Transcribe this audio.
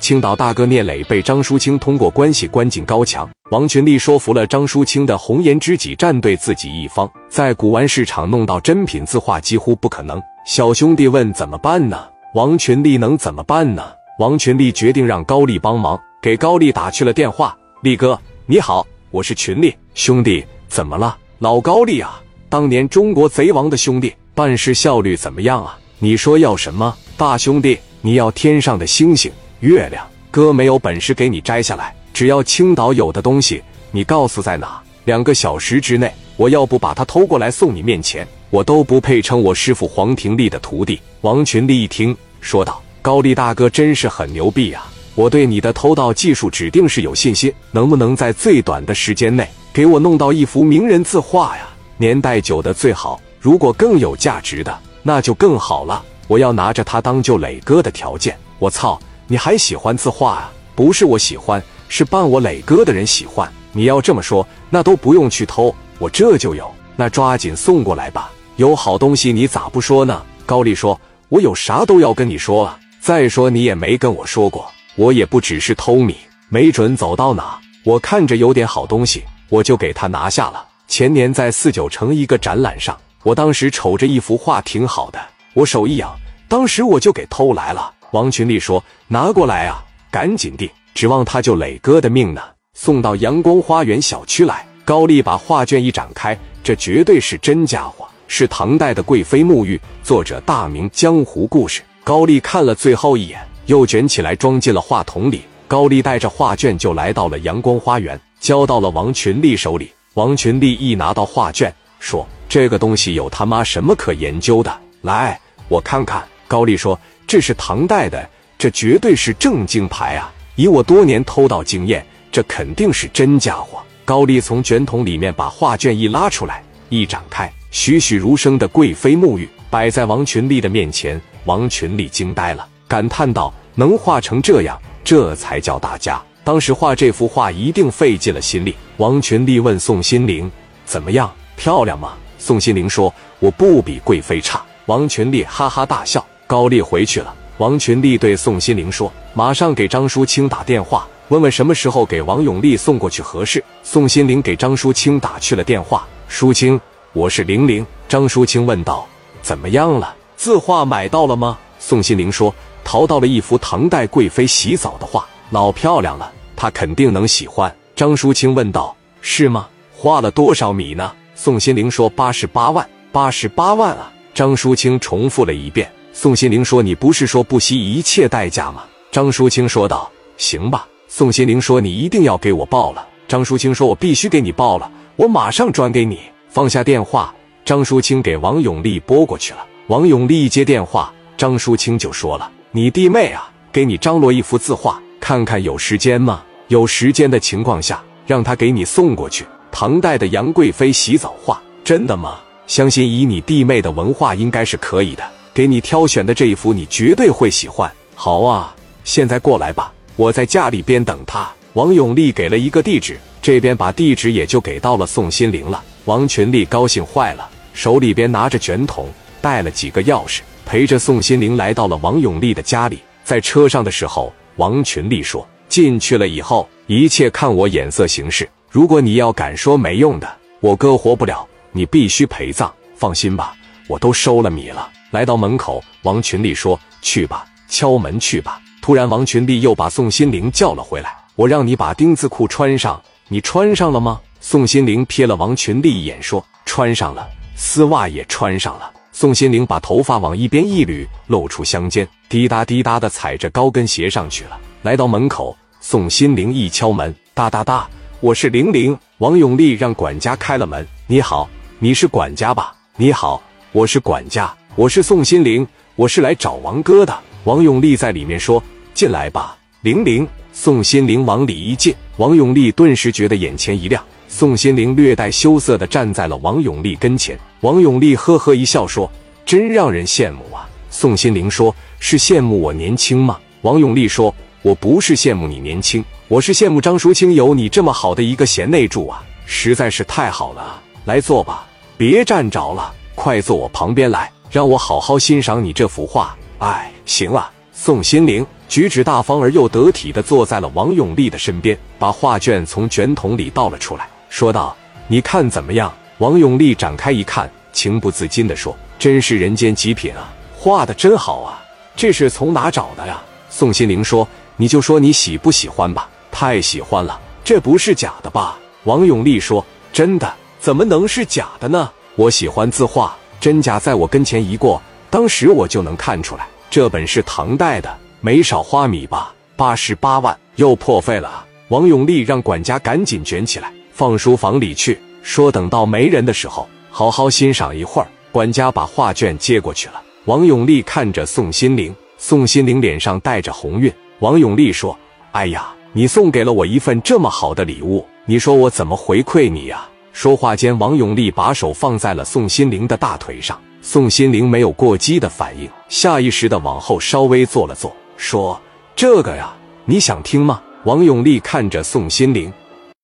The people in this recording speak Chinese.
青岛大哥聂磊被张淑清通过关系关进高墙，王群力说服了张淑清的红颜知己站队自己一方，在古玩市场弄到真品字画几乎不可能。小兄弟问怎么办呢？王群力能怎么办呢？王群力决定让高丽帮忙，给高丽打去了电话。力哥，你好，我是群力兄弟，怎么了？老高丽啊，当年中国贼王的兄弟，办事效率怎么样啊？你说要什么？大兄弟，你要天上的星星。月亮哥没有本事给你摘下来，只要青岛有的东西，你告诉在哪，两个小时之内，我要不把它偷过来送你面前，我都不配称我师傅黄廷立的徒弟。王群力一听，说道：“高丽大哥真是很牛逼啊！我对你的偷盗技术指定是有信心，能不能在最短的时间内给我弄到一幅名人字画呀？年代久的最好，如果更有价值的，那就更好了。我要拿着它当救磊哥的条件。我操！”你还喜欢字画啊？不是我喜欢，是伴我磊哥的人喜欢。你要这么说，那都不用去偷，我这就有。那抓紧送过来吧。有好东西你咋不说呢？高丽说：“我有啥都要跟你说啊。再说你也没跟我说过，我也不只是偷米，没准走到哪，我看着有点好东西，我就给他拿下了。前年在四九城一个展览上，我当时瞅着一幅画挺好的，我手一痒，当时我就给偷来了。”王群力说：“拿过来啊，赶紧地，指望他救磊哥的命呢。”送到阳光花园小区来。高丽把画卷一展开，这绝对是真家伙，是唐代的贵妃沐浴，作者大明江湖故事。高丽看了最后一眼，又卷起来装进了话筒里。高丽带着画卷就来到了阳光花园，交到了王群力手里。王群力一拿到画卷，说：“这个东西有他妈什么可研究的？来，我看看。”高丽说。这是唐代的，这绝对是正经牌啊！以我多年偷盗经验，这肯定是真家伙。高丽从卷筒里面把画卷一拉出来，一展开，栩栩如生的贵妃沐浴摆在王群力的面前。王群力惊呆了，感叹道：“能画成这样，这才叫大家。当时画这幅画一定费尽了心力。”王群力问宋心灵：“怎么样，漂亮吗？”宋心灵说：“我不比贵妃差。”王群力哈哈大笑。高丽回去了，王群力对宋心灵说：“马上给张淑清打电话，问问什么时候给王永利送过去合适。”宋心灵给张淑清打去了电话：“淑清，我是玲玲。”张淑清问道：“怎么样了？字画买到了吗？”宋心灵说：“淘到了一幅唐代贵妃洗澡的画，老漂亮了，他肯定能喜欢。”张淑清问道：“是吗？花了多少米呢？”宋心灵说：“八十八万，八十八万啊！”张淑清重复了一遍。宋心灵说：“你不是说不惜一切代价吗？”张淑清说道：“行吧。”宋心灵说：“你一定要给我报了。”张淑清说：“我必须给你报了，我马上转给你。”放下电话，张淑清给王永利拨过去了。王永利一接电话，张淑清就说了：“你弟妹啊，给你张罗一幅字画，看看有时间吗？有时间的情况下，让他给你送过去。唐代的杨贵妃洗澡画，真的吗？相信以你弟妹的文化，应该是可以的。”给你挑选的这一幅，你绝对会喜欢。好啊，现在过来吧，我在家里边等他。王永利给了一个地址，这边把地址也就给到了宋心灵了。王群力高兴坏了，手里边拿着卷筒，带了几个钥匙，陪着宋心灵来到了王永利的家里。在车上的时候，王群力说：“进去了以后，一切看我眼色行事。如果你要敢说没用的，我哥活不了，你必须陪葬。放心吧，我都收了米了。”来到门口，王群力说：“去吧，敲门去吧。”突然，王群力又把宋心灵叫了回来：“我让你把丁字裤穿上，你穿上了吗？”宋心灵瞥了王群力一眼，说：“穿上了，丝袜也穿上了。”宋心灵把头发往一边一捋，露出香肩，滴答滴答的踩着高跟鞋上去了。来到门口，宋心灵一敲门：“哒哒哒，我是玲玲。”王永利让管家开了门：“你好，你是管家吧？你好，我是管家。”我是宋心灵，我是来找王哥的。王永利在里面说：“进来吧，玲玲。”宋心灵往里一进，王永利顿时觉得眼前一亮。宋心灵略带羞涩的站在了王永利跟前。王永利呵呵一笑说：“真让人羡慕啊。”宋心灵说：“是羡慕我年轻吗？”王永利说：“我不是羡慕你年轻，我是羡慕张淑清有你这么好的一个贤内助啊，实在是太好了。来坐吧，别站着了，快坐我旁边来。”让我好好欣赏你这幅画。哎，行了，宋心灵，举止大方而又得体的坐在了王永利的身边，把画卷从卷筒里倒了出来，说道：“你看怎么样？”王永利展开一看，情不自禁的说：“真是人间极品啊，画的真好啊！这是从哪找的呀？”宋心灵说：“你就说你喜不喜欢吧。”太喜欢了，这不是假的吧？王永利说：“真的，怎么能是假的呢？我喜欢字画，真假在我跟前一过，当时我就能看出来。这本是唐代的，没少花米吧？八十八万，又破费了。”王永利让管家赶紧卷起来，放书房里去，说等到没人的时候，好好欣赏一会儿。管家把画卷接过去了。王永利看着宋心灵，宋心灵脸上带着红晕。王永利说：“哎呀。”你送给了我一份这么好的礼物，你说我怎么回馈你呀？说话间，王永利把手放在了宋心凌的大腿上，宋心凌没有过激的反应，下意识的往后稍微坐了坐，说：“这个呀，你想听吗？”王永利看着宋心凌，